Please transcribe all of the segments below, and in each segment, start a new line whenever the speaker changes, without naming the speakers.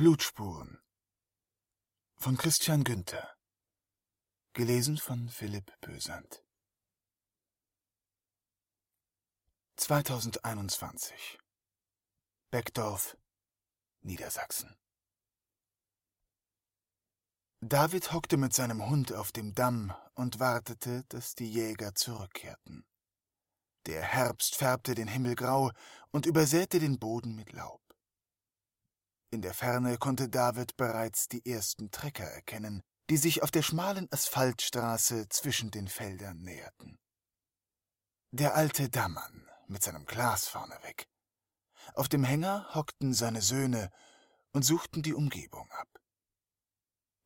Blutspuren. Von Christian Günther. Gelesen von Philipp Bösand 2021 Beckdorf, Niedersachsen. David hockte mit seinem Hund auf dem Damm und wartete, dass die Jäger zurückkehrten. Der Herbst färbte den Himmel grau und übersäte den Boden mit Laub. In der Ferne konnte David bereits die ersten Trecker erkennen, die sich auf der schmalen Asphaltstraße zwischen den Feldern näherten. Der alte Dammann mit seinem Glas vorneweg. Auf dem Hänger hockten seine Söhne und suchten die Umgebung ab.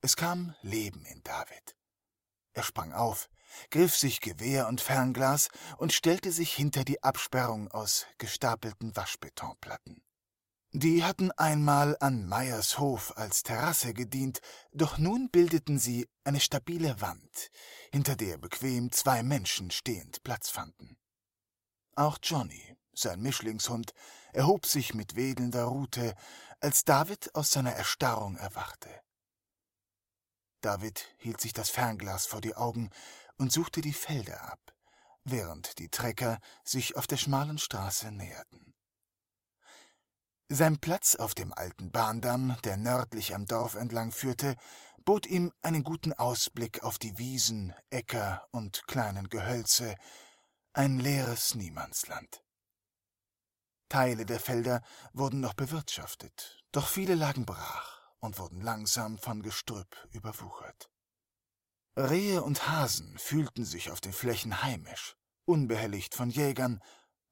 Es kam Leben in David. Er sprang auf, griff sich Gewehr und Fernglas und stellte sich hinter die Absperrung aus gestapelten Waschbetonplatten. Die hatten einmal an Meyers Hof als Terrasse gedient, doch nun bildeten sie eine stabile Wand, hinter der bequem zwei Menschen stehend Platz fanden. Auch Johnny, sein Mischlingshund, erhob sich mit wedelnder Rute, als David aus seiner Erstarrung erwachte. David hielt sich das Fernglas vor die Augen und suchte die Felder ab, während die Trecker sich auf der schmalen Straße näherten. Sein Platz auf dem alten Bahndamm, der nördlich am Dorf entlang führte, bot ihm einen guten Ausblick auf die Wiesen, Äcker und kleinen Gehölze, ein leeres Niemandsland. Teile der Felder wurden noch bewirtschaftet, doch viele lagen brach und wurden langsam von Gestrüpp überwuchert. Rehe und Hasen fühlten sich auf den Flächen heimisch, unbehelligt von Jägern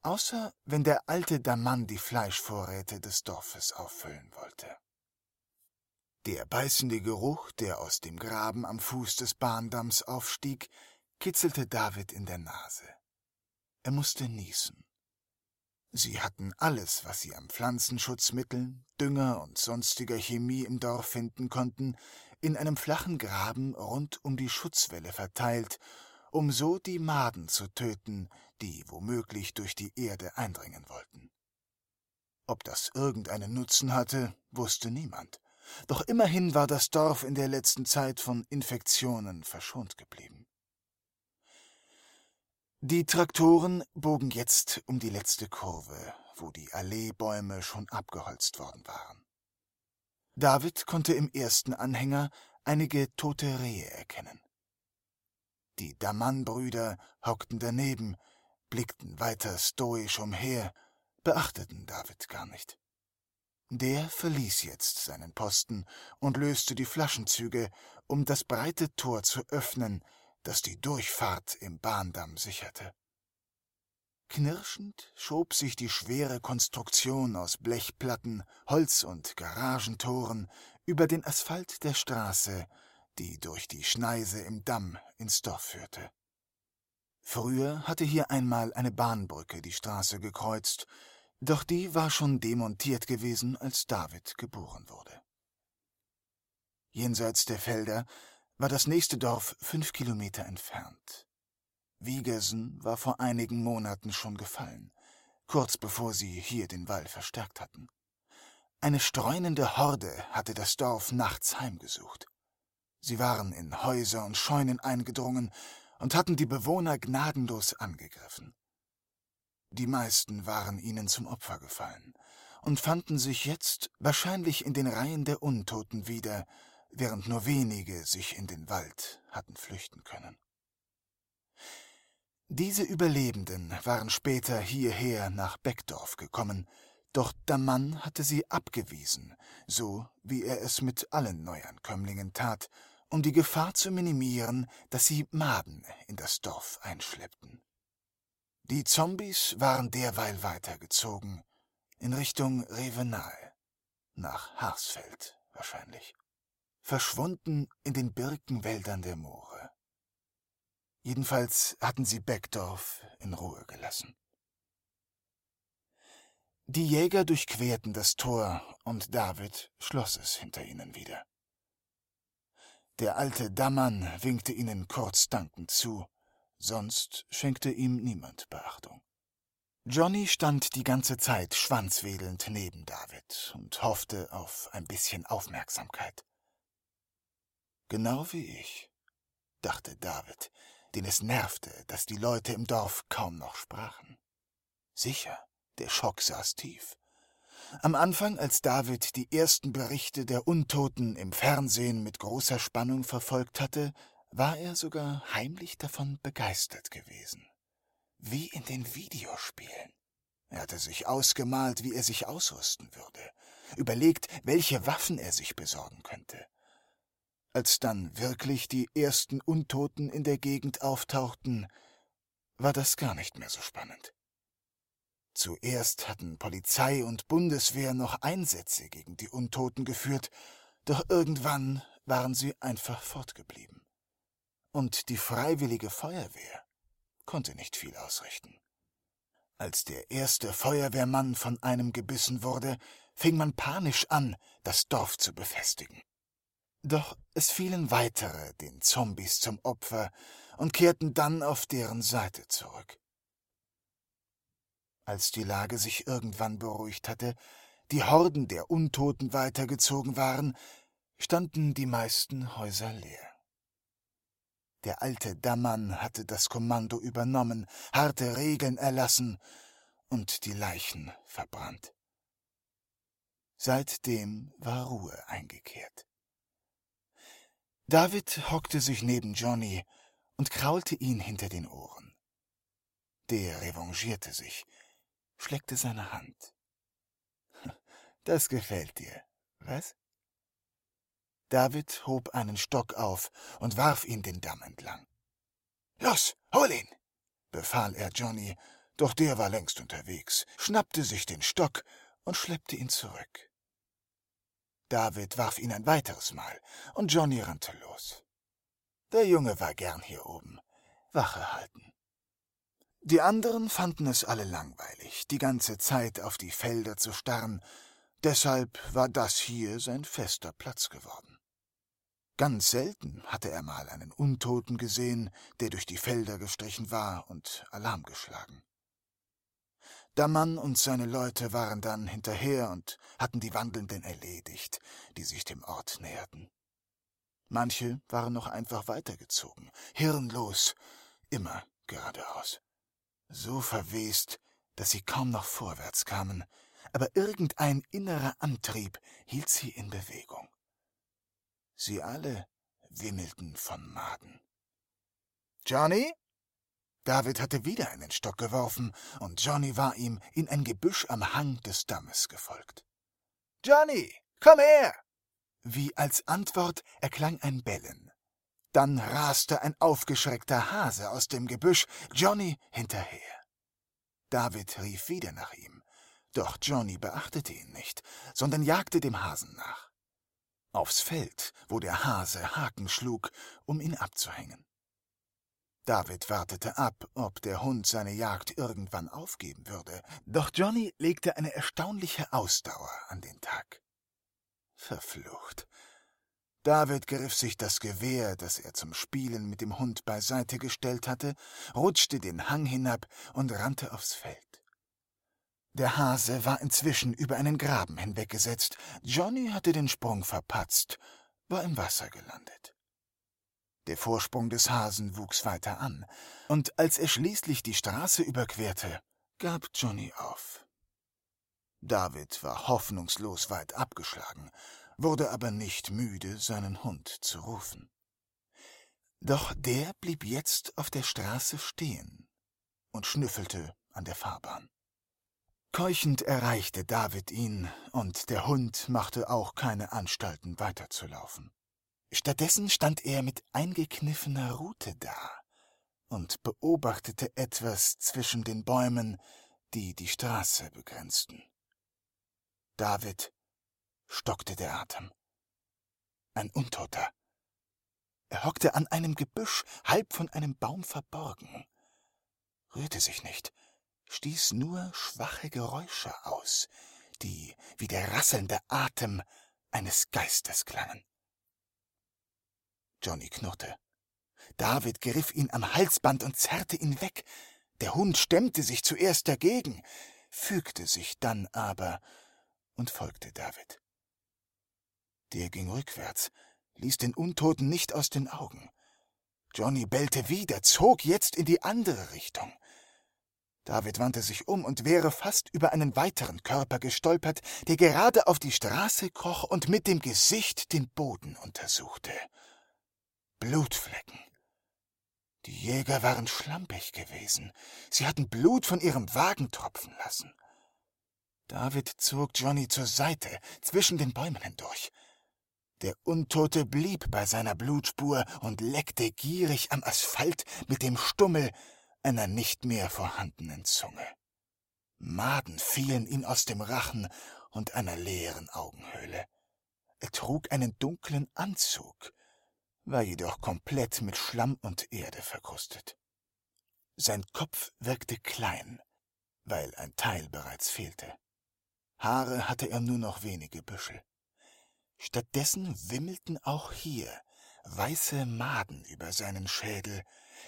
außer wenn der alte Damann die Fleischvorräte des Dorfes auffüllen wollte. Der beißende Geruch, der aus dem Graben am Fuß des Bahndamms aufstieg, kitzelte David in der Nase. Er musste niesen. Sie hatten alles, was sie an Pflanzenschutzmitteln, Dünger und sonstiger Chemie im Dorf finden konnten, in einem flachen Graben rund um die Schutzwelle verteilt um so die Maden zu töten, die womöglich durch die Erde eindringen wollten. Ob das irgendeinen Nutzen hatte, wusste niemand. Doch immerhin war das Dorf in der letzten Zeit von Infektionen verschont geblieben. Die Traktoren bogen jetzt um die letzte Kurve, wo die Alleebäume schon abgeholzt worden waren. David konnte im ersten Anhänger einige tote Rehe erkennen. Die Damann-Brüder hockten daneben, blickten weiter stoisch umher, beachteten David gar nicht. Der verließ jetzt seinen Posten und löste die Flaschenzüge, um das breite Tor zu öffnen, das die Durchfahrt im Bahndamm sicherte. Knirschend schob sich die schwere Konstruktion aus Blechplatten, Holz und Garagentoren über den Asphalt der Straße die durch die Schneise im Damm ins Dorf führte. Früher hatte hier einmal eine Bahnbrücke die Straße gekreuzt, doch die war schon demontiert gewesen, als David geboren wurde. Jenseits der Felder war das nächste Dorf fünf Kilometer entfernt. Wiegersen war vor einigen Monaten schon gefallen, kurz bevor sie hier den Wall verstärkt hatten. Eine streunende Horde hatte das Dorf nachts heimgesucht. Sie waren in Häuser und Scheunen eingedrungen und hatten die Bewohner gnadenlos angegriffen. Die meisten waren ihnen zum Opfer gefallen und fanden sich jetzt wahrscheinlich in den Reihen der Untoten wieder, während nur wenige sich in den Wald hatten flüchten können. Diese Überlebenden waren später hierher nach Beckdorf gekommen, doch der Mann hatte sie abgewiesen, so wie er es mit allen Neuankömmlingen tat, um die Gefahr zu minimieren, dass sie Maden in das Dorf einschleppten. Die Zombies waren derweil weitergezogen, in Richtung Revenal, nach Harsfeld wahrscheinlich, verschwunden in den Birkenwäldern der Moore. Jedenfalls hatten sie Beckdorf in Ruhe gelassen. Die Jäger durchquerten das Tor und David schloss es hinter ihnen wieder. Der alte Dammann winkte ihnen kurz dankend zu, sonst schenkte ihm niemand Beachtung. Johnny stand die ganze Zeit schwanzwedelnd neben David und hoffte auf ein bisschen Aufmerksamkeit. Genau wie ich, dachte David, den es nervte, dass die Leute im Dorf kaum noch sprachen. Sicher, der Schock saß tief. Am Anfang, als David die ersten Berichte der Untoten im Fernsehen mit großer Spannung verfolgt hatte, war er sogar heimlich davon begeistert gewesen. Wie in den Videospielen. Er hatte sich ausgemalt, wie er sich ausrüsten würde, überlegt, welche Waffen er sich besorgen könnte. Als dann wirklich die ersten Untoten in der Gegend auftauchten, war das gar nicht mehr so spannend. Zuerst hatten Polizei und Bundeswehr noch Einsätze gegen die Untoten geführt, doch irgendwann waren sie einfach fortgeblieben. Und die freiwillige Feuerwehr konnte nicht viel ausrichten. Als der erste Feuerwehrmann von einem gebissen wurde, fing man panisch an, das Dorf zu befestigen. Doch es fielen weitere den Zombies zum Opfer und kehrten dann auf deren Seite zurück. Als die Lage sich irgendwann beruhigt hatte, die Horden der Untoten weitergezogen waren, standen die meisten Häuser leer. Der alte Dammann hatte das Kommando übernommen, harte Regeln erlassen und die Leichen verbrannt. Seitdem war Ruhe eingekehrt. David hockte sich neben Johnny und kraulte ihn hinter den Ohren. Der revanchierte sich, schleckte seine Hand. Das gefällt dir, was? David hob einen Stock auf und warf ihn den Damm entlang. Los, hol ihn! befahl er Johnny, doch der war längst unterwegs, schnappte sich den Stock und schleppte ihn zurück. David warf ihn ein weiteres Mal, und Johnny rannte los. Der Junge war gern hier oben. Wache halten. Die anderen fanden es alle langweilig, die ganze Zeit auf die Felder zu starren, deshalb war das hier sein fester Platz geworden. Ganz selten hatte er mal einen Untoten gesehen, der durch die Felder gestrichen war und Alarm geschlagen. Dammann und seine Leute waren dann hinterher und hatten die Wandelnden erledigt, die sich dem Ort näherten. Manche waren noch einfach weitergezogen, hirnlos, immer geradeaus. So verwest, dass sie kaum noch vorwärts kamen, aber irgendein innerer Antrieb hielt sie in Bewegung. Sie alle wimmelten von Maden. Johnny? David hatte wieder einen Stock geworfen, und Johnny war ihm in ein Gebüsch am Hang des Dammes gefolgt. Johnny, komm her! Wie als Antwort erklang ein Bellen. Dann raste ein aufgeschreckter Hase aus dem Gebüsch, Johnny hinterher. David rief wieder nach ihm, doch Johnny beachtete ihn nicht, sondern jagte dem Hasen nach. Aufs Feld, wo der Hase Haken schlug, um ihn abzuhängen. David wartete ab, ob der Hund seine Jagd irgendwann aufgeben würde, doch Johnny legte eine erstaunliche Ausdauer an den Tag. Verflucht. David griff sich das Gewehr, das er zum Spielen mit dem Hund beiseite gestellt hatte, rutschte den Hang hinab und rannte aufs Feld. Der Hase war inzwischen über einen Graben hinweggesetzt, Johnny hatte den Sprung verpatzt, war im Wasser gelandet. Der Vorsprung des Hasen wuchs weiter an, und als er schließlich die Straße überquerte, gab Johnny auf. David war hoffnungslos weit abgeschlagen, wurde aber nicht müde, seinen Hund zu rufen. Doch der blieb jetzt auf der Straße stehen und schnüffelte an der Fahrbahn. Keuchend erreichte David ihn, und der Hund machte auch keine Anstalten weiterzulaufen. Stattdessen stand er mit eingekniffener Rute da und beobachtete etwas zwischen den Bäumen, die die Straße begrenzten. David stockte der Atem. Ein Untoter. Er hockte an einem Gebüsch, halb von einem Baum verborgen, rührte sich nicht, stieß nur schwache Geräusche aus, die wie der rasselnde Atem eines Geistes klangen. Johnny knurrte. David griff ihn am Halsband und zerrte ihn weg. Der Hund stemmte sich zuerst dagegen, fügte sich dann aber und folgte David. Der ging rückwärts, ließ den Untoten nicht aus den Augen. Johnny bellte wieder, zog jetzt in die andere Richtung. David wandte sich um und wäre fast über einen weiteren Körper gestolpert, der gerade auf die Straße kroch und mit dem Gesicht den Boden untersuchte. Blutflecken. Die Jäger waren schlampig gewesen. Sie hatten Blut von ihrem Wagen tropfen lassen. David zog Johnny zur Seite, zwischen den Bäumen hindurch. Der Untote blieb bei seiner Blutspur und leckte gierig am Asphalt mit dem Stummel einer nicht mehr vorhandenen Zunge. Maden fielen ihm aus dem Rachen und einer leeren Augenhöhle. Er trug einen dunklen Anzug, war jedoch komplett mit Schlamm und Erde verkrustet. Sein Kopf wirkte klein, weil ein Teil bereits fehlte. Haare hatte er nur noch wenige Büschel. Stattdessen wimmelten auch hier weiße Maden über seinen Schädel,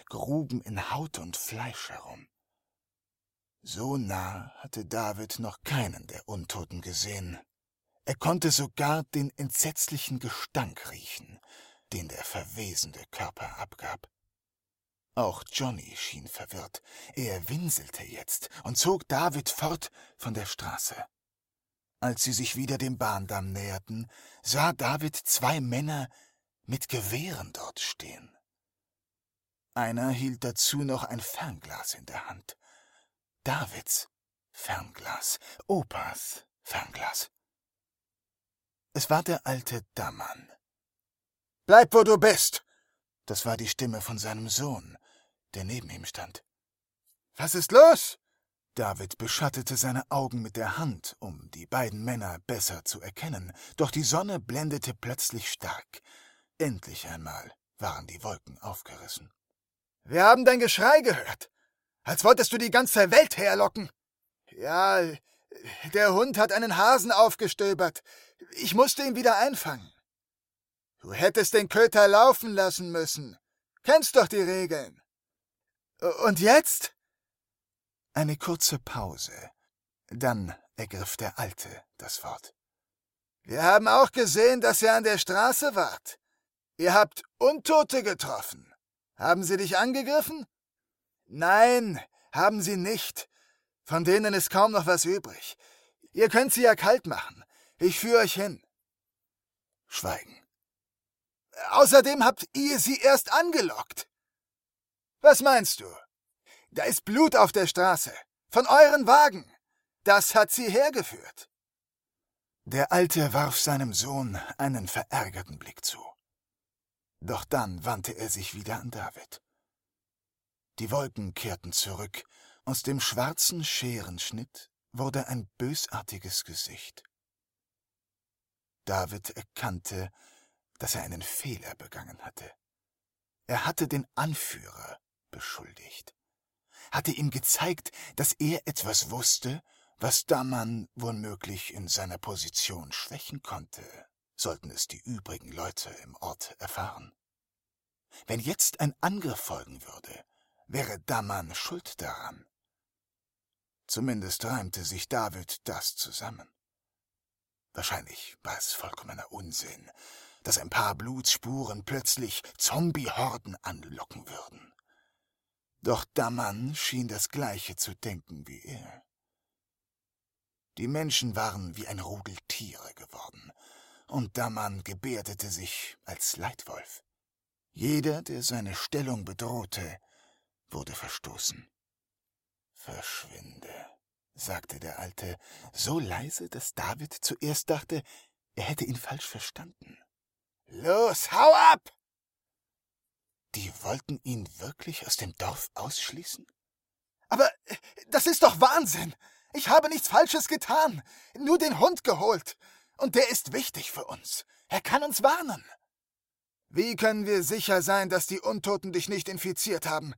gruben in Haut und Fleisch herum. So nah hatte David noch keinen der Untoten gesehen. Er konnte sogar den entsetzlichen Gestank riechen, den der verwesende Körper abgab. Auch Johnny schien verwirrt. Er winselte jetzt und zog David fort von der Straße. Als sie sich wieder dem Bahndamm näherten, sah David zwei Männer mit Gewehren dort stehen. Einer hielt dazu noch ein Fernglas in der Hand. Davids Fernglas, Opas Fernglas. Es war der alte Dammann. Bleib, wo du bist! Das war die Stimme von seinem Sohn, der neben ihm stand. Was ist los? David beschattete seine Augen mit der Hand, um die beiden Männer besser zu erkennen, doch die Sonne blendete plötzlich stark. Endlich einmal waren die Wolken aufgerissen. Wir haben dein Geschrei gehört, als wolltest du die ganze Welt herlocken. Ja, der Hund hat einen Hasen aufgestöbert. Ich musste ihn wieder einfangen. Du hättest den Köter laufen lassen müssen. Kennst doch die Regeln. Und jetzt? Eine kurze Pause. Dann ergriff der Alte das Wort. Wir haben auch gesehen, dass ihr an der Straße wart. Ihr habt Untote getroffen. Haben sie dich angegriffen? Nein, haben sie nicht. Von denen ist kaum noch was übrig. Ihr könnt sie ja kalt machen. Ich führe euch hin. Schweigen. Außerdem habt ihr sie erst angelockt. Was meinst du? Da ist Blut auf der Straße. Von euren Wagen. Das hat sie hergeführt. Der Alte warf seinem Sohn einen verärgerten Blick zu. Doch dann wandte er sich wieder an David. Die Wolken kehrten zurück, aus dem schwarzen Scherenschnitt wurde ein bösartiges Gesicht. David erkannte, dass er einen Fehler begangen hatte. Er hatte den Anführer beschuldigt hatte ihm gezeigt, dass er etwas wusste, was Daman womöglich in seiner Position schwächen konnte, sollten es die übrigen Leute im Ort erfahren. Wenn jetzt ein Angriff folgen würde, wäre Daman schuld daran. Zumindest reimte sich David das zusammen. Wahrscheinlich war es vollkommener Unsinn, dass ein paar Blutspuren plötzlich Zombiehorden anlocken würden. Doch Daman schien das Gleiche zu denken wie er. Die Menschen waren wie ein Rudel Tiere geworden, und Daman gebärdete sich als Leitwolf. Jeder, der seine Stellung bedrohte, wurde verstoßen. Verschwinde, sagte der Alte, so leise, dass David zuerst dachte, er hätte ihn falsch verstanden. Los, hau ab! Die wollten ihn wirklich aus dem Dorf ausschließen? Aber äh, das ist doch Wahnsinn. Ich habe nichts Falsches getan, nur den Hund geholt. Und der ist wichtig für uns. Er kann uns warnen. Wie können wir sicher sein, dass die Untoten dich nicht infiziert haben?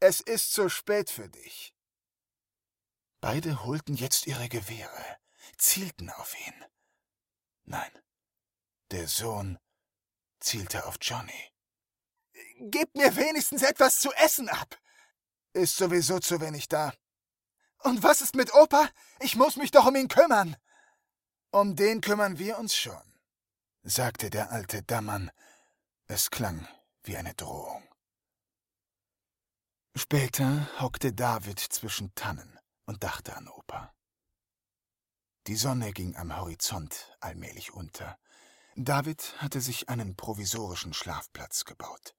Es ist zu spät für dich. Beide holten jetzt ihre Gewehre, zielten auf ihn. Nein, der Sohn zielte auf Johnny. Gebt mir wenigstens etwas zu essen ab. Ist sowieso zu wenig da.
Und was ist mit Opa? Ich muss mich doch um ihn kümmern.
Um den kümmern wir uns schon, sagte der alte Dammann. Es klang wie eine Drohung. Später hockte David zwischen Tannen und dachte an Opa. Die Sonne ging am Horizont allmählich unter. David hatte sich einen provisorischen Schlafplatz gebaut.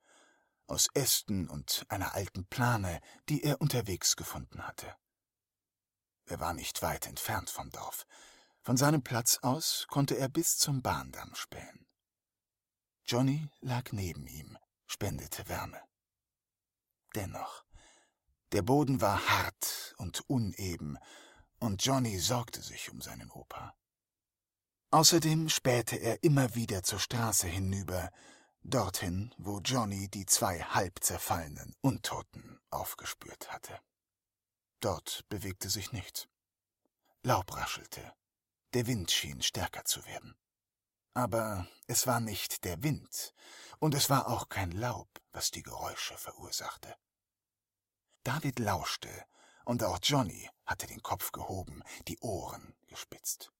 Aus Ästen und einer alten Plane, die er unterwegs gefunden hatte. Er war nicht weit entfernt vom Dorf. Von seinem Platz aus konnte er bis zum Bahndamm spähen. Johnny lag neben ihm, spendete Wärme. Dennoch, der Boden war hart und uneben, und Johnny sorgte sich um seinen Opa. Außerdem spähte er immer wieder zur Straße hinüber, dorthin, wo Johnny die zwei halb zerfallenen Untoten aufgespürt hatte. Dort bewegte sich nichts. Laub raschelte, der Wind schien stärker zu werden. Aber es war nicht der Wind, und es war auch kein Laub, was die Geräusche verursachte. David lauschte, und auch Johnny hatte den Kopf gehoben, die Ohren gespitzt.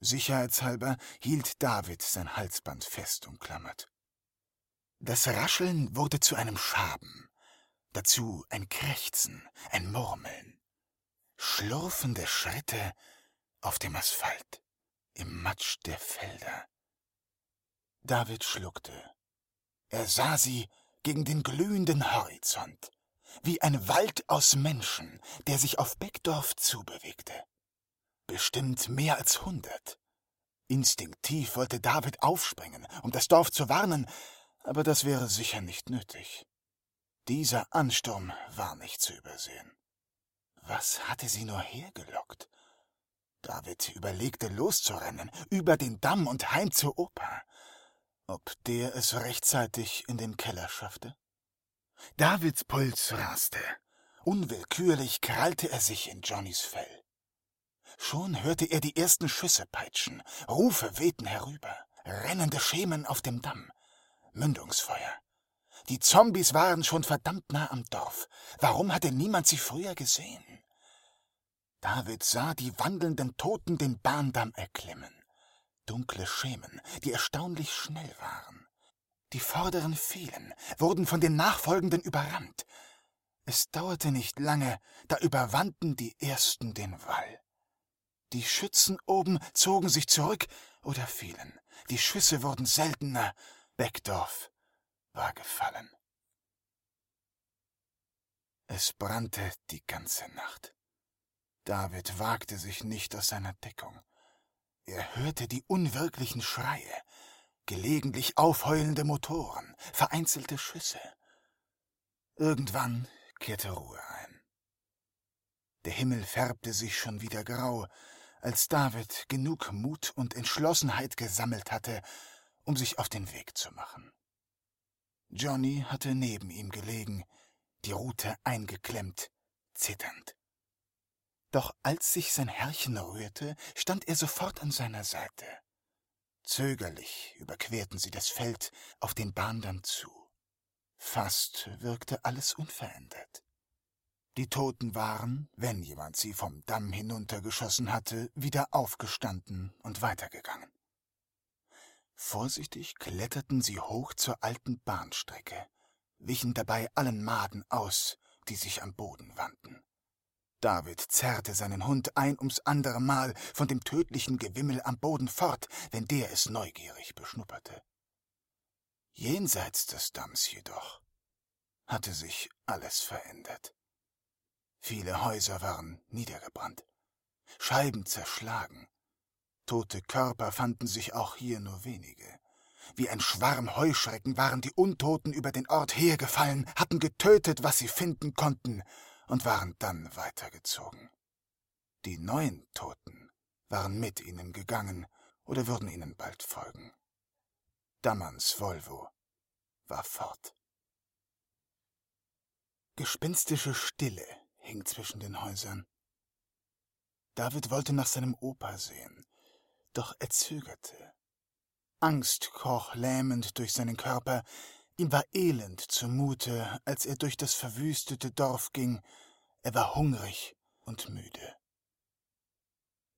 Sicherheitshalber hielt David sein Halsband fest umklammert. Das Rascheln wurde zu einem Schaben, dazu ein Krächzen, ein Murmeln. Schlurfende Schritte auf dem Asphalt, im Matsch der Felder. David schluckte. Er sah sie gegen den glühenden Horizont, wie ein Wald aus Menschen, der sich auf Beckdorf zubewegte. Bestimmt mehr als hundert. Instinktiv wollte David aufspringen, um das Dorf zu warnen, aber das wäre sicher nicht nötig. Dieser Ansturm war nicht zu übersehen. Was hatte sie nur hergelockt? David überlegte loszurennen, über den Damm und heim zur Oper. Ob der es rechtzeitig in den Keller schaffte? Davids Puls raste. Unwillkürlich krallte er sich in Johnnys Fell. Schon hörte er die ersten Schüsse peitschen, Rufe wehten herüber, rennende Schemen auf dem Damm. Mündungsfeuer. Die Zombies waren schon verdammt nah am Dorf. Warum hatte niemand sie früher gesehen? David sah die wandelnden Toten den Bahndamm erklimmen. Dunkle Schemen, die erstaunlich schnell waren. Die vorderen fielen, wurden von den nachfolgenden überrannt. Es dauerte nicht lange, da überwanden die ersten den Wall. Die Schützen oben zogen sich zurück oder fielen. Die Schüsse wurden seltener, Beckdorf war gefallen. Es brannte die ganze Nacht. David wagte sich nicht aus seiner Deckung. Er hörte die unwirklichen Schreie, gelegentlich aufheulende Motoren, vereinzelte Schüsse. Irgendwann kehrte Ruhe ein. Der Himmel färbte sich schon wieder grau, als David genug Mut und Entschlossenheit gesammelt hatte, um sich auf den Weg zu machen. Johnny hatte neben ihm gelegen, die Rute eingeklemmt, zitternd. Doch als sich sein Herrchen rührte, stand er sofort an seiner Seite. Zögerlich überquerten sie das Feld auf den Bahndamm zu. Fast wirkte alles unverändert. Die Toten waren, wenn jemand sie vom Damm hinuntergeschossen hatte, wieder aufgestanden und weitergegangen. Vorsichtig kletterten sie hoch zur alten Bahnstrecke, wichen dabei allen Maden aus, die sich am Boden wandten. David zerrte seinen Hund ein ums andere Mal von dem tödlichen Gewimmel am Boden fort, wenn der es neugierig beschnupperte. Jenseits des Damms jedoch hatte sich alles verändert. Viele Häuser waren niedergebrannt, Scheiben zerschlagen, Tote Körper fanden sich auch hier nur wenige. Wie ein Schwarm Heuschrecken waren die Untoten über den Ort hergefallen, hatten getötet, was sie finden konnten, und waren dann weitergezogen. Die neuen Toten waren mit ihnen gegangen oder würden ihnen bald folgen. Dammerns Volvo war fort. Gespinstische Stille hing zwischen den Häusern. David wollte nach seinem Opa sehen, doch er zögerte. Angst kroch lähmend durch seinen Körper, Ihm war elend zumute, als er durch das verwüstete Dorf ging. Er war hungrig und müde.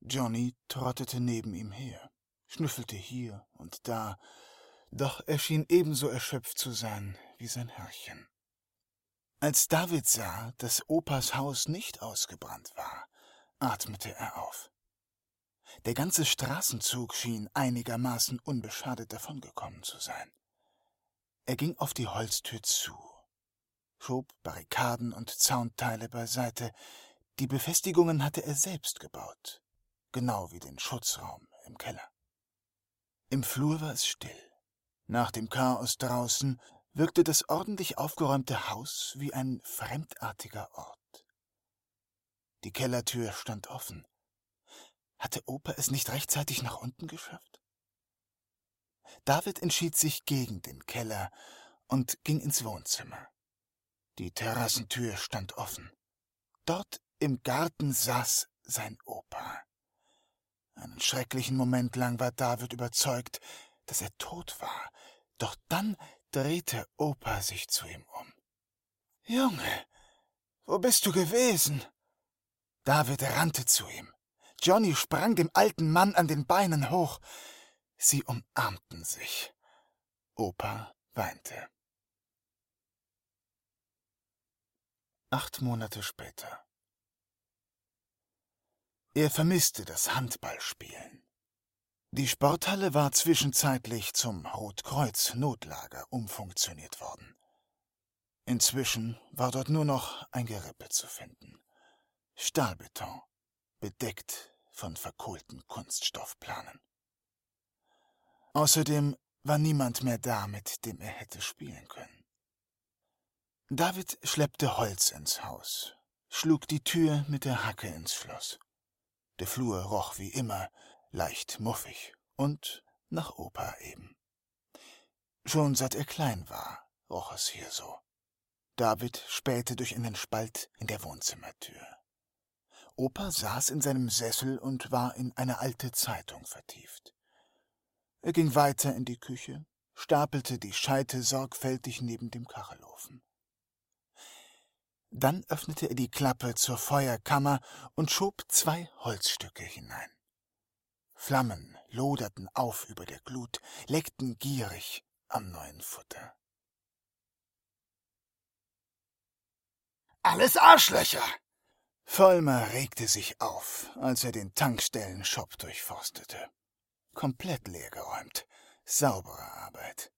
Johnny trottete neben ihm her, schnüffelte hier und da, doch er schien ebenso erschöpft zu sein wie sein Herrchen. Als David sah, dass Opas Haus nicht ausgebrannt war, atmete er auf. Der ganze Straßenzug schien einigermaßen unbeschadet davongekommen zu sein. Er ging auf die Holztür zu, schob Barrikaden und Zaunteile beiseite. Die Befestigungen hatte er selbst gebaut, genau wie den Schutzraum im Keller. Im Flur war es still. Nach dem Chaos draußen wirkte das ordentlich aufgeräumte Haus wie ein fremdartiger Ort. Die Kellertür stand offen. Hatte Opa es nicht rechtzeitig nach unten geschafft? David entschied sich gegen den Keller und ging ins Wohnzimmer. Die Terrassentür stand offen. Dort im Garten saß sein Opa. Einen schrecklichen Moment lang war David überzeugt, dass er tot war, doch dann drehte Opa sich zu ihm um. Junge, wo bist du gewesen? David rannte zu ihm. Johnny sprang dem alten Mann an den Beinen hoch. Sie umarmten sich. Opa weinte. Acht Monate später. Er vermisste das Handballspielen. Die Sporthalle war zwischenzeitlich zum Rotkreuz-Notlager umfunktioniert worden. Inzwischen war dort nur noch ein Gerippe zu finden. Stahlbeton, bedeckt von verkohlten Kunststoffplanen. Außerdem war niemand mehr da, mit dem er hätte spielen können. David schleppte Holz ins Haus, schlug die Tür mit der Hacke ins Schloss. Der Flur roch wie immer, leicht muffig und nach Opa eben. Schon seit er klein war, roch es hier so. David spähte durch einen Spalt in der Wohnzimmertür. Opa saß in seinem Sessel und war in eine alte Zeitung vertieft. Er ging weiter in die Küche, stapelte die Scheite sorgfältig neben dem Kachelofen. Dann öffnete er die Klappe zur Feuerkammer und schob zwei Holzstücke hinein. Flammen loderten auf über der Glut, leckten gierig am neuen Futter.
Alles Arschlöcher!
Vollmer regte sich auf, als er den Tankstellenshop durchforstete komplett leergeräumt. Saubere Arbeit.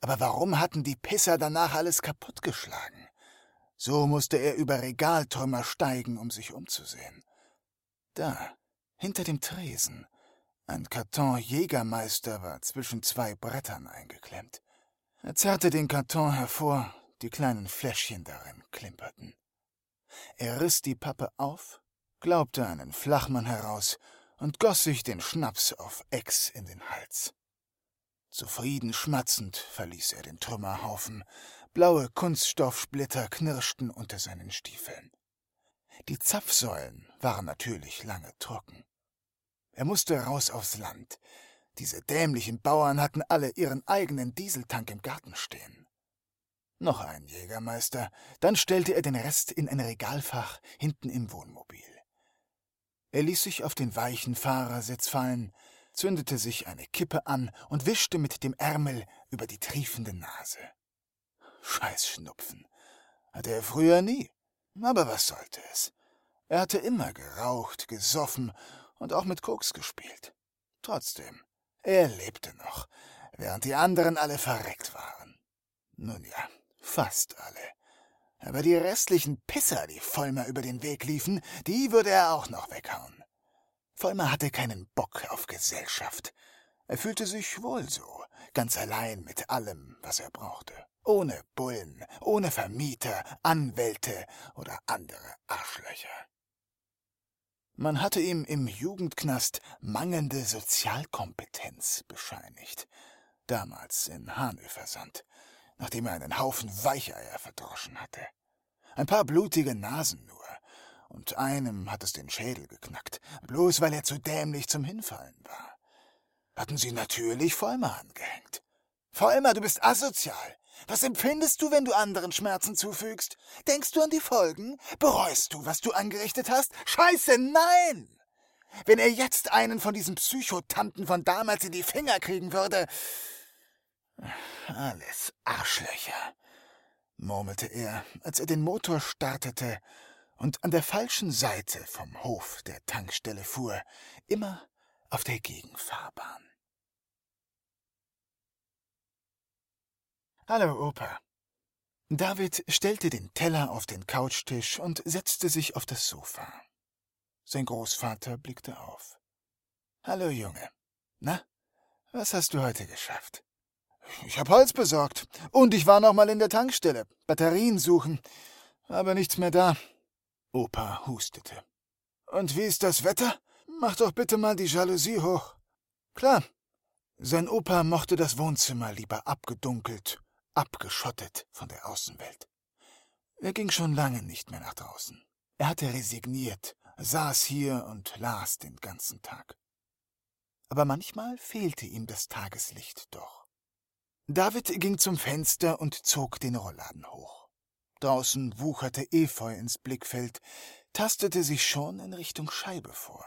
Aber warum hatten die Pisser danach alles kaputtgeschlagen? So musste er über Regaltrümmer steigen, um sich umzusehen. Da, hinter dem Tresen, ein Karton Jägermeister war zwischen zwei Brettern eingeklemmt. Er zerrte den Karton hervor, die kleinen Fläschchen darin klimperten. Er riss die Pappe auf, glaubte einen Flachmann heraus und goss sich den Schnaps auf Ex in den Hals. Zufrieden schmatzend verließ er den Trümmerhaufen. Blaue Kunststoffsplitter knirschten unter seinen Stiefeln. Die Zapfsäulen waren natürlich lange trocken. Er musste raus aufs Land. Diese dämlichen Bauern hatten alle ihren eigenen Dieseltank im Garten stehen. Noch ein Jägermeister, dann stellte er den Rest in ein Regalfach hinten im Wohnmobil. Er ließ sich auf den weichen Fahrersitz fallen, zündete sich eine Kippe an und wischte mit dem Ärmel über die triefende Nase. Scheißschnupfen. Hatte er früher nie. Aber was sollte es? Er hatte immer geraucht, gesoffen und auch mit Koks gespielt. Trotzdem, er lebte noch, während die anderen alle verreckt waren. Nun ja, fast alle. Aber die restlichen Pisser, die Vollmer über den Weg liefen, die würde er auch noch weghauen. Vollmer hatte keinen Bock auf Gesellschaft. Er fühlte sich wohl so, ganz allein mit allem, was er brauchte. Ohne Bullen, ohne Vermieter, Anwälte oder andere Arschlöcher. Man hatte ihm im Jugendknast mangelnde Sozialkompetenz bescheinigt. Damals in Hanöversand nachdem er einen Haufen Weicheier verdroschen hatte. Ein paar blutige Nasen nur, und einem hat es den Schädel geknackt, bloß weil er zu dämlich zum Hinfallen war. Hatten sie natürlich Vollmer angehängt. Vollmer, du bist asozial. Was empfindest du, wenn du anderen Schmerzen zufügst? Denkst du an die Folgen? Bereust du, was du angerichtet hast? Scheiße, nein! Wenn er jetzt einen von diesen Psychotanten von damals in die Finger kriegen würde. Alles Arschlöcher, murmelte er, als er den Motor startete und an der falschen Seite vom Hof der Tankstelle fuhr, immer auf der Gegenfahrbahn. Hallo, Opa. David stellte den Teller auf den Couchtisch und setzte sich auf das Sofa. Sein Großvater blickte auf. Hallo, Junge. Na, was hast du heute geschafft? Ich hab Holz besorgt. Und ich war noch mal in der Tankstelle. Batterien suchen. Aber nichts mehr da. Opa hustete. Und wie ist das Wetter? Mach doch bitte mal die Jalousie hoch. Klar. Sein Opa mochte das Wohnzimmer lieber abgedunkelt, abgeschottet von der Außenwelt. Er ging schon lange nicht mehr nach draußen. Er hatte resigniert, saß hier und las den ganzen Tag. Aber manchmal fehlte ihm das Tageslicht doch. David ging zum Fenster und zog den Rollladen hoch. Draußen wucherte Efeu ins Blickfeld, tastete sich schon in Richtung Scheibe vor.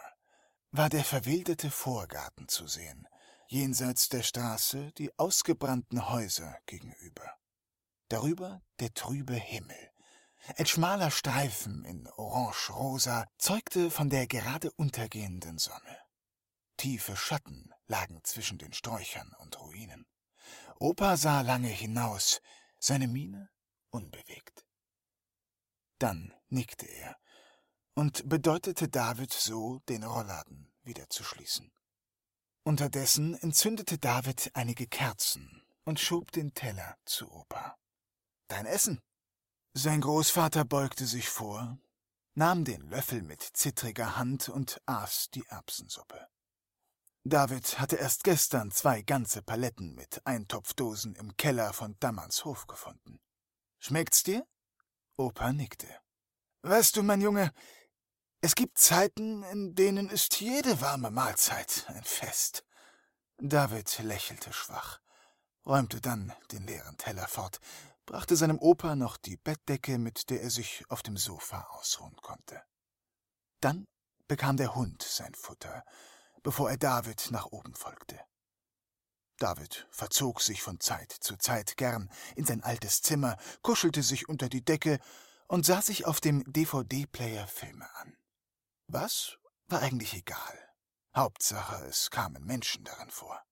War der verwilderte Vorgarten zu sehen, jenseits der Straße die ausgebrannten Häuser gegenüber. Darüber der trübe Himmel. Ein schmaler Streifen in orange-rosa zeugte von der gerade untergehenden Sonne. Tiefe Schatten lagen zwischen den Sträuchern und Ruinen. Opa sah lange hinaus, seine Miene unbewegt. Dann nickte er und bedeutete David so, den Rollladen wieder zu schließen. Unterdessen entzündete David einige Kerzen und schob den Teller zu Opa. Dein Essen. Sein Großvater beugte sich vor, nahm den Löffel mit zittriger Hand und aß die Erbsensuppe. David hatte erst gestern zwei ganze Paletten mit Eintopfdosen im Keller von Dammerns Hof gefunden. Schmeckt's dir? Opa nickte. Weißt du, mein Junge, es gibt Zeiten, in denen ist jede warme Mahlzeit ein Fest. David lächelte schwach, räumte dann den leeren Teller fort, brachte seinem Opa noch die Bettdecke, mit der er sich auf dem Sofa ausruhen konnte. Dann bekam der Hund sein Futter, bevor er David nach oben folgte. David verzog sich von Zeit zu Zeit gern in sein altes Zimmer, kuschelte sich unter die Decke und sah sich auf dem DVD-Player Filme an. Was war eigentlich egal. Hauptsache, es kamen Menschen darin vor.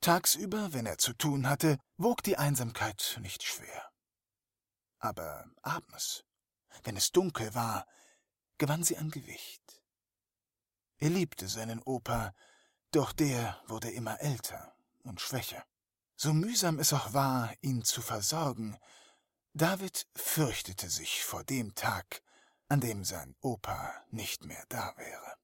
Tagsüber, wenn er zu tun hatte, wog die Einsamkeit nicht schwer. Aber abends, wenn es dunkel war, gewann sie an Gewicht. Er liebte seinen Opa, doch der wurde immer älter und schwächer. So mühsam es auch war, ihn zu versorgen, David fürchtete sich vor dem Tag, an dem sein Opa nicht mehr da wäre.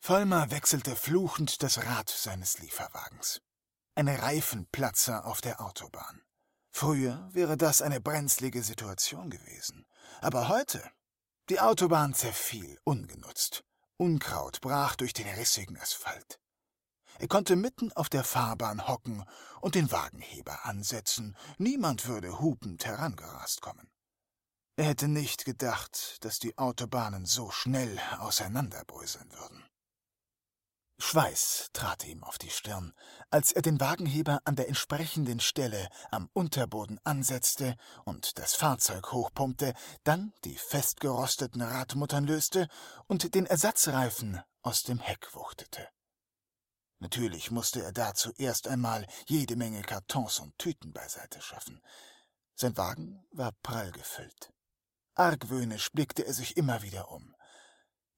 Vollmer wechselte fluchend das Rad seines Lieferwagens. Ein Reifenplatzer auf der Autobahn. Früher wäre das eine brenzlige Situation gewesen. Aber heute die Autobahn zerfiel, ungenutzt. Unkraut brach durch den rissigen Asphalt. Er konnte mitten auf der Fahrbahn hocken und den Wagenheber ansetzen. Niemand würde hupend herangerast kommen. Er hätte nicht gedacht, dass die Autobahnen so schnell auseinanderbröseln würden. Schweiß trat ihm auf die Stirn, als er den Wagenheber an der entsprechenden Stelle am Unterboden ansetzte und das Fahrzeug hochpumpte, dann die festgerosteten Radmuttern löste und den Ersatzreifen aus dem Heck wuchtete. Natürlich musste er dazu erst einmal jede Menge Kartons und Tüten beiseite schaffen. Sein Wagen war prall gefüllt. Argwöhnisch blickte er sich immer wieder um.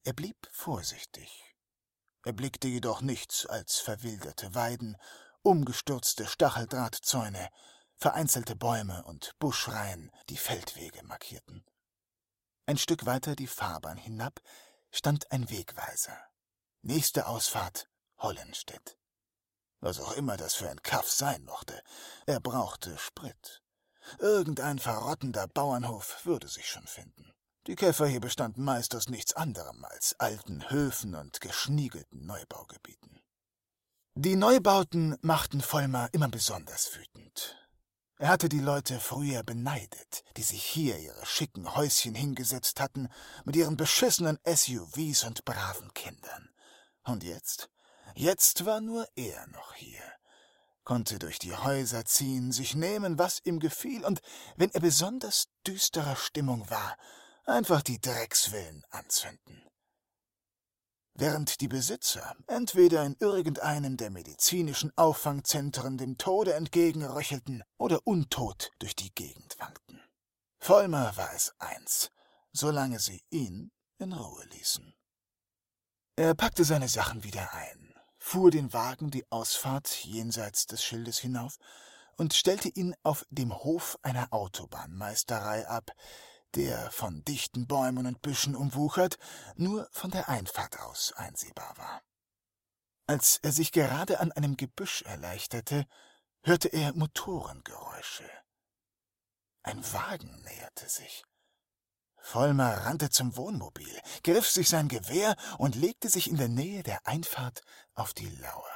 Er blieb vorsichtig er blickte jedoch nichts als verwilderte Weiden, umgestürzte Stacheldrahtzäune, vereinzelte Bäume und Buschreihen, die Feldwege markierten. Ein Stück weiter die Fahrbahn hinab stand ein Wegweiser. Nächste Ausfahrt Hollenstedt. Was auch immer das für ein Kaff sein mochte, er brauchte Sprit. Irgendein verrottender Bauernhof würde sich schon finden. Die Käfer hier bestanden meist aus nichts anderem als alten Höfen und geschniegelten Neubaugebieten. Die Neubauten machten Vollmer immer besonders wütend. Er hatte die Leute früher beneidet, die sich hier ihre schicken Häuschen hingesetzt hatten, mit ihren beschissenen SUVs und braven Kindern. Und jetzt? Jetzt war nur er noch hier, konnte durch die Häuser ziehen, sich nehmen, was ihm gefiel, und wenn er besonders düsterer Stimmung war, einfach die Dreckswillen anzünden während die Besitzer entweder in irgendeinem der medizinischen Auffangzentren dem Tode entgegenröchelten oder untot durch die Gegend wankten. Vollmer war es eins, solange sie ihn in Ruhe ließen. Er packte seine Sachen wieder ein, fuhr den Wagen die Ausfahrt jenseits des Schildes hinauf und stellte ihn auf dem Hof einer Autobahnmeisterei ab, der von dichten Bäumen und Büschen umwuchert, nur von der Einfahrt aus einsehbar war. Als er sich gerade an einem Gebüsch erleichterte, hörte er Motorengeräusche. Ein Wagen näherte sich. Vollmer rannte zum Wohnmobil, griff sich sein Gewehr und legte sich in der Nähe der Einfahrt auf die Lauer.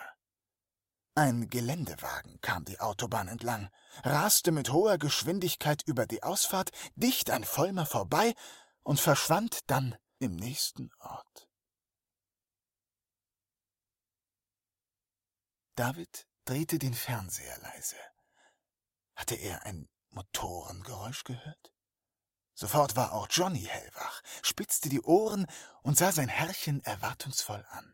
Ein Geländewagen kam die Autobahn entlang, raste mit hoher Geschwindigkeit über die Ausfahrt dicht an Vollmer vorbei und verschwand dann im nächsten Ort. David drehte den Fernseher leise. Hatte er ein Motorengeräusch gehört? Sofort war auch Johnny hellwach, spitzte die Ohren und sah sein Herrchen erwartungsvoll an.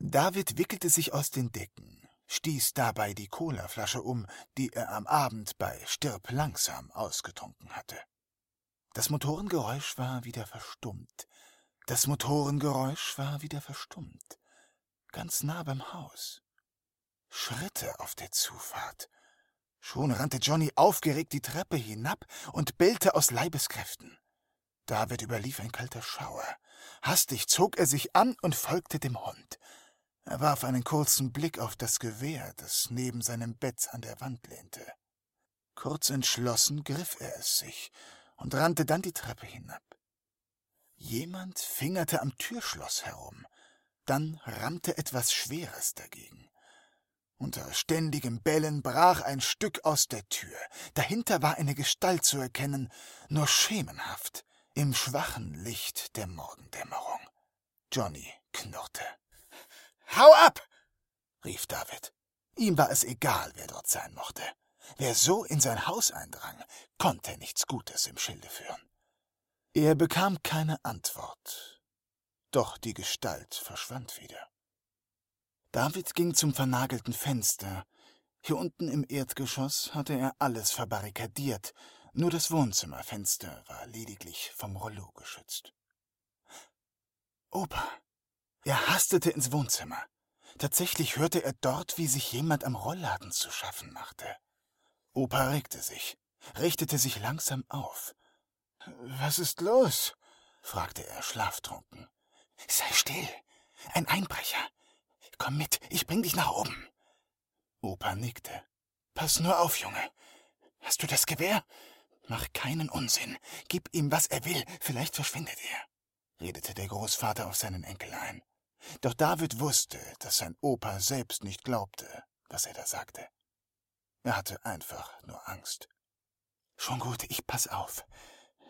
David wickelte sich aus den Decken, stieß dabei die Colaflasche um, die er am Abend bei Stirb langsam ausgetrunken hatte. Das Motorengeräusch war wieder verstummt. Das Motorengeräusch war wieder verstummt. Ganz nah beim Haus. Schritte auf der Zufahrt. Schon rannte Johnny aufgeregt die Treppe hinab und bellte aus Leibeskräften. David überlief ein kalter Schauer. Hastig zog er sich an und folgte dem Hund. Er warf einen kurzen Blick auf das Gewehr, das neben seinem Bett an der Wand lehnte. Kurz entschlossen griff er es sich und rannte dann die Treppe hinab. Jemand fingerte am Türschloss herum, dann rammte etwas Schweres dagegen. Unter ständigem Bellen brach ein Stück aus der Tür. Dahinter war eine Gestalt zu erkennen, nur schemenhaft, im schwachen Licht der Morgendämmerung. Johnny knurrte. Hau ab! rief David. Ihm war es egal, wer dort sein mochte. Wer so in sein Haus eindrang, konnte nichts Gutes im Schilde führen. Er bekam keine Antwort, doch die Gestalt verschwand wieder. David ging zum vernagelten Fenster. Hier unten im Erdgeschoss hatte er alles verbarrikadiert, nur das Wohnzimmerfenster war lediglich vom Rollo geschützt. Opa, er hastete ins Wohnzimmer. Tatsächlich hörte er dort, wie sich jemand am Rollladen zu schaffen machte. Opa regte sich, richtete sich langsam auf. Was ist los? fragte er schlaftrunken. Sei still. Ein Einbrecher. Komm mit, ich bring dich nach oben. Opa nickte. Pass nur auf, Junge. Hast du das Gewehr? Mach keinen Unsinn. Gib ihm, was er will, vielleicht verschwindet er, redete der Großvater auf seinen Enkel ein. Doch David wusste, dass sein Opa selbst nicht glaubte, was er da sagte. Er hatte einfach nur Angst. Schon gut, ich pass auf.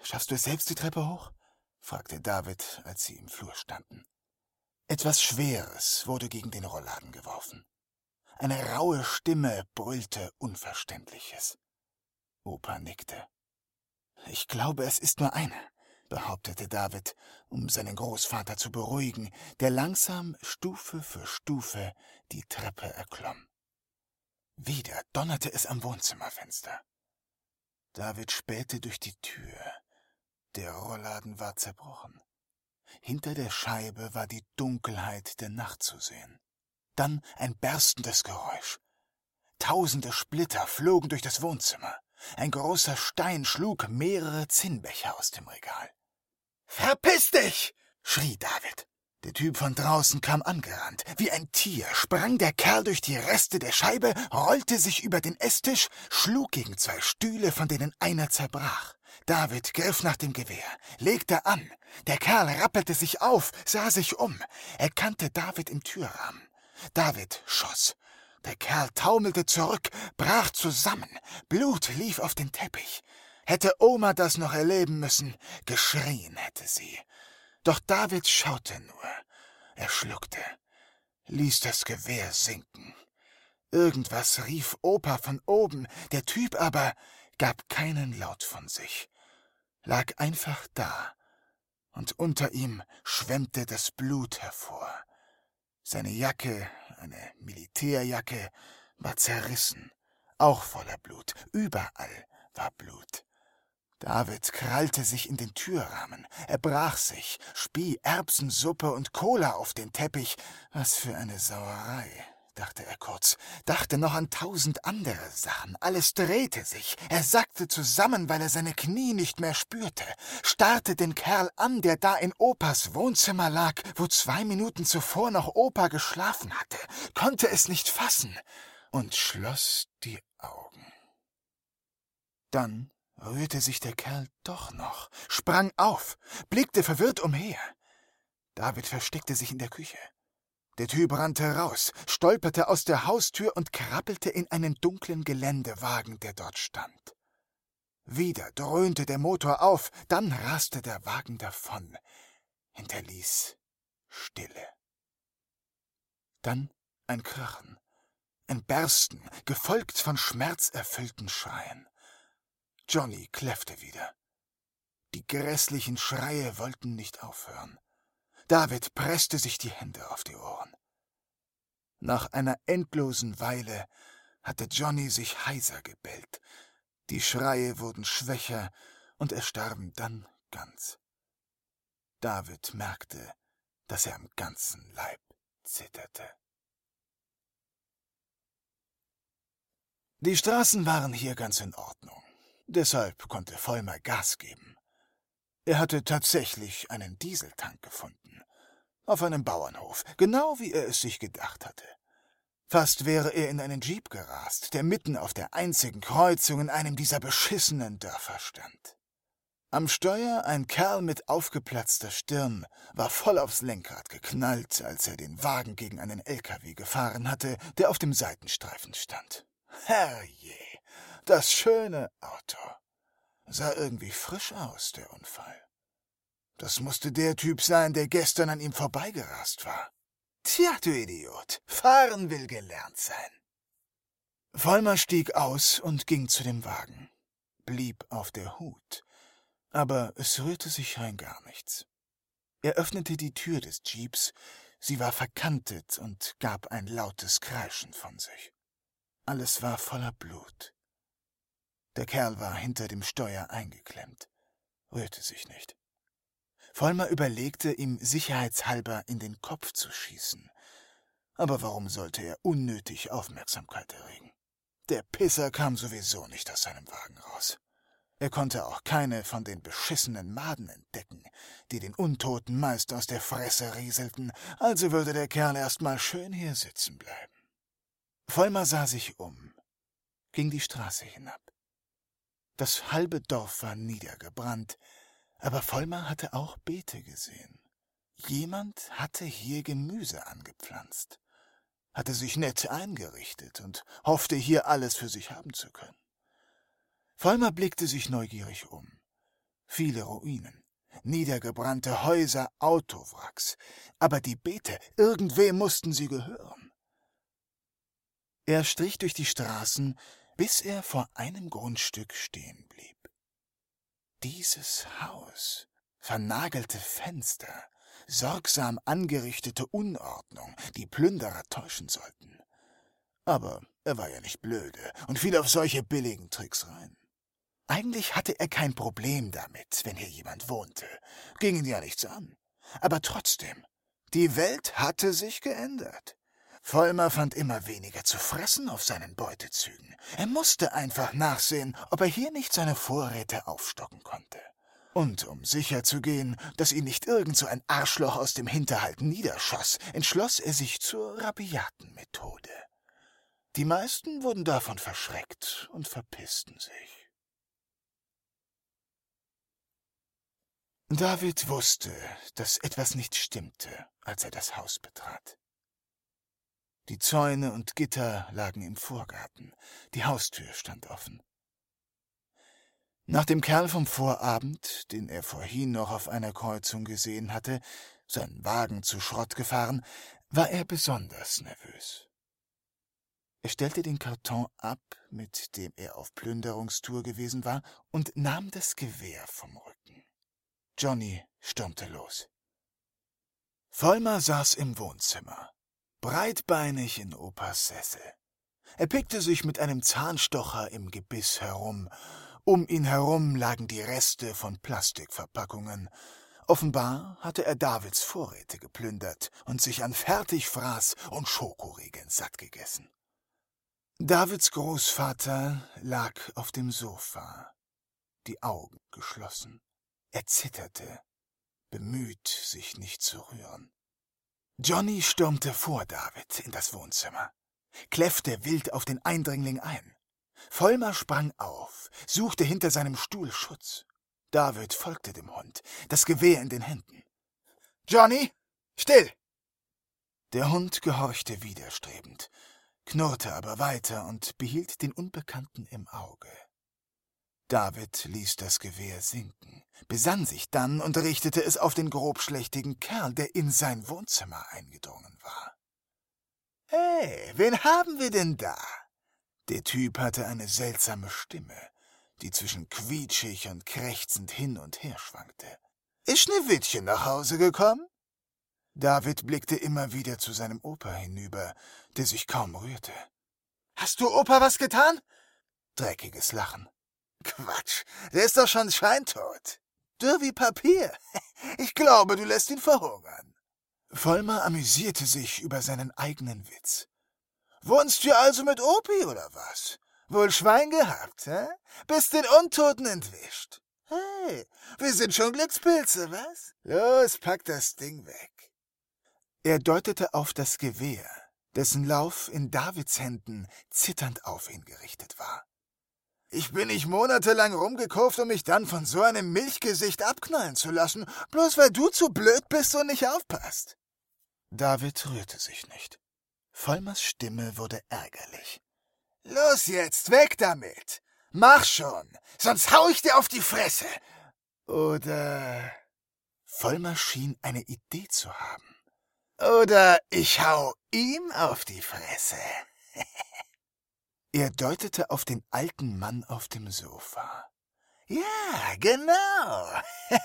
Schaffst du es selbst die Treppe hoch? fragte David, als sie im Flur standen. Etwas Schweres wurde gegen den Rollladen geworfen. Eine raue Stimme brüllte Unverständliches. Opa nickte. Ich glaube, es ist nur eine behauptete David, um seinen Großvater zu beruhigen, der langsam Stufe für Stufe die Treppe erklomm. Wieder donnerte es am Wohnzimmerfenster. David spähte durch die Tür. Der Rollladen war zerbrochen. Hinter der Scheibe war die Dunkelheit der Nacht zu sehen. Dann ein berstendes Geräusch. Tausende Splitter flogen durch das Wohnzimmer. Ein großer Stein schlug mehrere Zinnbecher aus dem Regal. Verpiss dich! schrie David. Der Typ von draußen kam angerannt. Wie ein Tier sprang der Kerl durch die Reste der Scheibe, rollte sich über den Esstisch, schlug gegen zwei Stühle, von denen einer zerbrach. David griff nach dem Gewehr, legte an. Der Kerl rappelte sich auf, sah sich um. Er kannte David im Türrahmen. David schoss. Der Kerl taumelte zurück, brach zusammen. Blut lief auf den Teppich. Hätte Oma das noch erleben müssen, geschrien hätte sie. Doch David schaute nur. Er schluckte, ließ das Gewehr sinken. Irgendwas rief Opa von oben, der Typ aber gab keinen Laut von sich, lag einfach da, und unter ihm schwemmte das Blut hervor. Seine Jacke, eine Militärjacke, war zerrissen, auch voller Blut, überall war Blut. David krallte sich in den Türrahmen, er brach sich, spie Erbsensuppe und Cola auf den Teppich. Was für eine Sauerei, dachte er kurz, dachte noch an tausend andere Sachen. Alles drehte sich, er sackte zusammen, weil er seine Knie nicht mehr spürte, starrte den Kerl an, der da in Opas Wohnzimmer lag, wo zwei Minuten zuvor noch Opa geschlafen hatte, konnte es nicht fassen und schloss die Augen. Dann rührte sich der Kerl doch noch, sprang auf, blickte verwirrt umher. David versteckte sich in der Küche. Der Typ rannte raus, stolperte aus der Haustür und krabbelte in einen dunklen Geländewagen, der dort stand. Wieder dröhnte der Motor auf, dann raste der Wagen davon, hinterließ Stille. Dann ein Krachen, ein Bersten, gefolgt von schmerzerfüllten Schreien. Johnny kläffte wieder. Die grässlichen Schreie wollten nicht aufhören. David presste sich die Hände auf die Ohren. Nach einer endlosen Weile hatte Johnny sich heiser gebellt. Die Schreie wurden schwächer und erstarben dann ganz. David merkte, dass er am ganzen Leib zitterte. Die Straßen waren hier ganz in Ordnung. Deshalb konnte Vollmer Gas geben. Er hatte tatsächlich einen Dieseltank gefunden. Auf einem Bauernhof, genau wie er es sich gedacht hatte. Fast wäre er in einen Jeep gerast, der mitten auf der einzigen Kreuzung in einem dieser beschissenen Dörfer stand. Am Steuer ein Kerl mit aufgeplatzter Stirn war voll aufs Lenkrad geknallt, als er den Wagen gegen einen LKW gefahren hatte, der auf dem Seitenstreifen stand. Herrje! Das schöne Auto. Sah irgendwie frisch aus, der Unfall. Das musste der Typ sein, der gestern an ihm vorbeigerast war. Tja, du Idiot, fahren will gelernt sein. Vollmer stieg aus und ging zu dem Wagen, blieb auf der Hut, aber es rührte sich rein gar nichts. Er öffnete die Tür des Jeeps, sie war verkantet und gab ein lautes Kreischen von sich. Alles war voller Blut. Der Kerl war hinter dem Steuer eingeklemmt, rührte sich nicht. Vollmer überlegte, ihm sicherheitshalber in den Kopf zu schießen. Aber warum sollte er unnötig Aufmerksamkeit erregen? Der Pisser kam sowieso nicht aus seinem Wagen raus. Er konnte auch keine von den beschissenen Maden entdecken, die den Untoten meist aus der Fresse rieselten, also würde der Kerl erst mal schön hier sitzen bleiben. Vollmer sah sich um, ging die Straße hinab. Das halbe Dorf war niedergebrannt, aber Vollmar hatte auch Beete gesehen. Jemand hatte hier Gemüse angepflanzt, hatte sich nett eingerichtet und hoffte hier alles für sich haben zu können. Vollmar blickte sich neugierig um. Viele Ruinen, niedergebrannte Häuser, Autowracks, aber die Beete, irgendwem mussten sie gehören. Er strich durch die Straßen, bis er vor einem Grundstück stehen blieb. Dieses Haus, vernagelte Fenster, sorgsam angerichtete Unordnung, die Plünderer täuschen sollten. Aber er war ja nicht blöde und fiel auf solche billigen Tricks rein. Eigentlich hatte er kein Problem damit, wenn hier jemand wohnte, ging ihn ja nichts an. Aber trotzdem, die Welt hatte sich geändert. Vollmer fand immer weniger zu fressen auf seinen Beutezügen. Er musste einfach nachsehen, ob er hier nicht seine Vorräte aufstocken konnte. Und um sicher zu gehen, dass ihn nicht irgend so ein Arschloch aus dem Hinterhalt niederschoss, entschloss er sich zur rabiaten Methode. Die meisten wurden davon verschreckt und verpissten sich. David wusste, dass etwas nicht stimmte, als er das Haus betrat. Die Zäune und Gitter lagen im Vorgarten, die Haustür stand offen. Nach dem Kerl vom Vorabend, den er vorhin noch auf einer Kreuzung gesehen hatte, sein Wagen zu Schrott gefahren, war er besonders nervös. Er stellte den Karton ab, mit dem er auf Plünderungstour gewesen war, und nahm das Gewehr vom Rücken. Johnny stürmte los. Vollmer saß im Wohnzimmer, breitbeinig in Opas Sessel. Er pickte sich mit einem Zahnstocher im Gebiss herum. Um ihn herum lagen die Reste von Plastikverpackungen. Offenbar hatte er Davids Vorräte geplündert und sich an Fertigfraß und Schokoriegeln satt gegessen. Davids Großvater lag auf dem Sofa, die Augen geschlossen. Er zitterte, bemüht, sich nicht zu rühren. Johnny stürmte vor David in das Wohnzimmer, kläffte wild auf den Eindringling ein. Vollmer sprang auf, suchte hinter seinem Stuhl Schutz. David folgte dem Hund, das Gewehr in den Händen.
Johnny, still!
Der Hund gehorchte widerstrebend, knurrte aber weiter und behielt den Unbekannten im Auge. David ließ das Gewehr sinken, besann sich dann und richtete es auf den grobschlächtigen Kerl, der in sein Wohnzimmer eingedrungen war. Hey, wen haben wir denn da? Der Typ hatte eine seltsame Stimme, die zwischen quietschig und krächzend hin und her schwankte. Ist Schneewittchen nach Hause gekommen? David blickte immer wieder zu seinem Opa hinüber, der sich kaum rührte.
Hast du Opa was getan?
Dreckiges Lachen. Quatsch, der ist doch schon scheintot. Dürr wie Papier. Ich glaube, du lässt ihn verhungern. Vollmer amüsierte sich über seinen eigenen Witz. Wohnst du also mit Opi oder was? Wohl Schwein gehabt, hä? Bist den Untoten entwischt. Hey, wir sind schon Glückspilze, was? Los, pack das Ding weg. Er deutete auf das Gewehr, dessen Lauf in Davids Händen zitternd auf ihn gerichtet war. Ich bin nicht monatelang rumgekurft, um mich dann von so einem Milchgesicht abknallen zu lassen, bloß weil du zu blöd bist und nicht aufpasst. David rührte sich nicht. Vollmers Stimme wurde ärgerlich. Los jetzt, weg damit! Mach schon, sonst hau ich dir auf die Fresse! Oder. Vollmer schien eine Idee zu haben. Oder ich hau ihm auf die Fresse. er deutete auf den alten Mann auf dem Sofa. Ja, genau.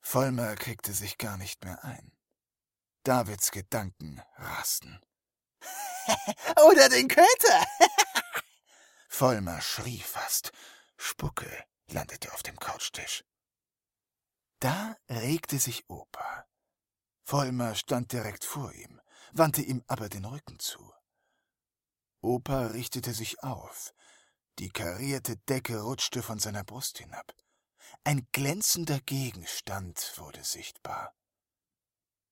Vollmer kriegte sich gar nicht mehr ein. Davids Gedanken rasten. Oder den Köter! Vollmer schrie fast. Spucke landete auf dem Couchtisch. Da regte sich Opa. Vollmer stand direkt vor ihm, wandte ihm aber den Rücken zu. Opa richtete sich auf. Die karierte Decke rutschte von seiner Brust hinab. Ein glänzender Gegenstand wurde sichtbar.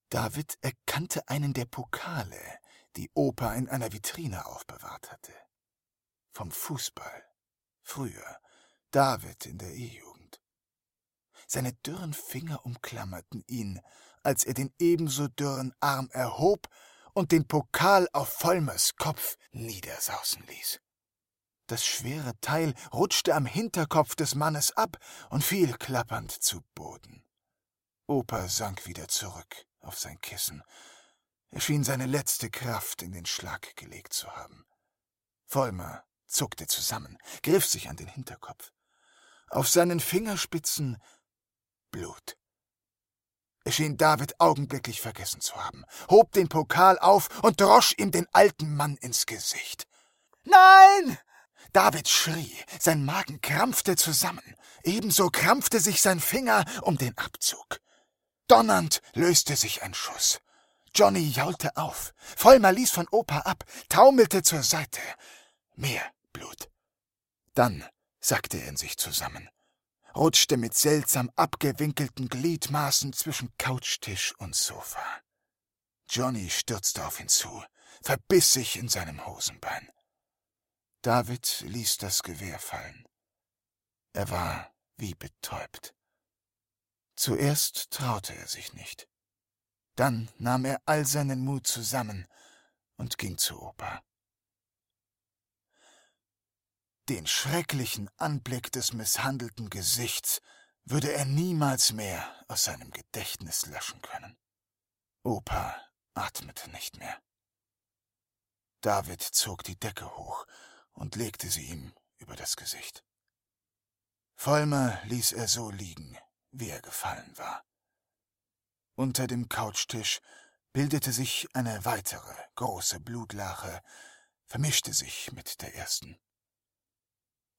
David erkannte einen der Pokale, die Opa in einer Vitrine aufbewahrt hatte. Vom Fußball. Früher. David in der E-Jugend. Seine dürren Finger umklammerten ihn, als er den ebenso dürren Arm erhob und den Pokal auf Vollmers Kopf niedersausen ließ. Das schwere Teil rutschte am Hinterkopf des Mannes ab und fiel klappernd zu Boden. Opa sank wieder zurück auf sein Kissen. Er schien seine letzte Kraft in den Schlag gelegt zu haben. Vollmer zuckte zusammen, griff sich an den Hinterkopf. Auf seinen Fingerspitzen Blut. Schien David augenblicklich vergessen zu haben, hob den Pokal auf und drosch ihm den alten Mann ins Gesicht. Nein! David schrie, sein Magen krampfte zusammen, ebenso krampfte sich sein Finger um den Abzug. Donnernd löste sich ein Schuss. Johnny jaulte auf, Vollmer ließ von Opa ab, taumelte zur Seite. Mehr Blut. Dann sackte er in sich zusammen rutschte mit seltsam abgewinkelten Gliedmaßen zwischen Couchtisch und Sofa. Johnny stürzte auf ihn zu, verbiss sich in seinem Hosenbein. David ließ das Gewehr fallen. Er war wie betäubt. Zuerst traute er sich nicht. Dann nahm er all seinen Mut zusammen und ging zu Opa. Den schrecklichen Anblick des misshandelten Gesichts würde er niemals mehr aus seinem Gedächtnis löschen können. Opa atmete nicht mehr. David zog die Decke hoch und legte sie ihm über das Gesicht. Vollmer ließ er so liegen, wie er gefallen war. Unter dem Couchtisch bildete sich eine weitere große Blutlache, vermischte sich mit der ersten.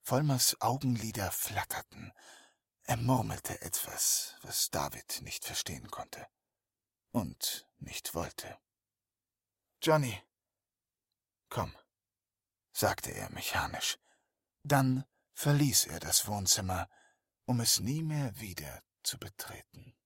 Vollmers Augenlider flatterten. Er murmelte etwas, was David nicht verstehen konnte und nicht wollte. Johnny, komm, sagte er mechanisch. Dann verließ er das Wohnzimmer, um es nie mehr wieder zu betreten.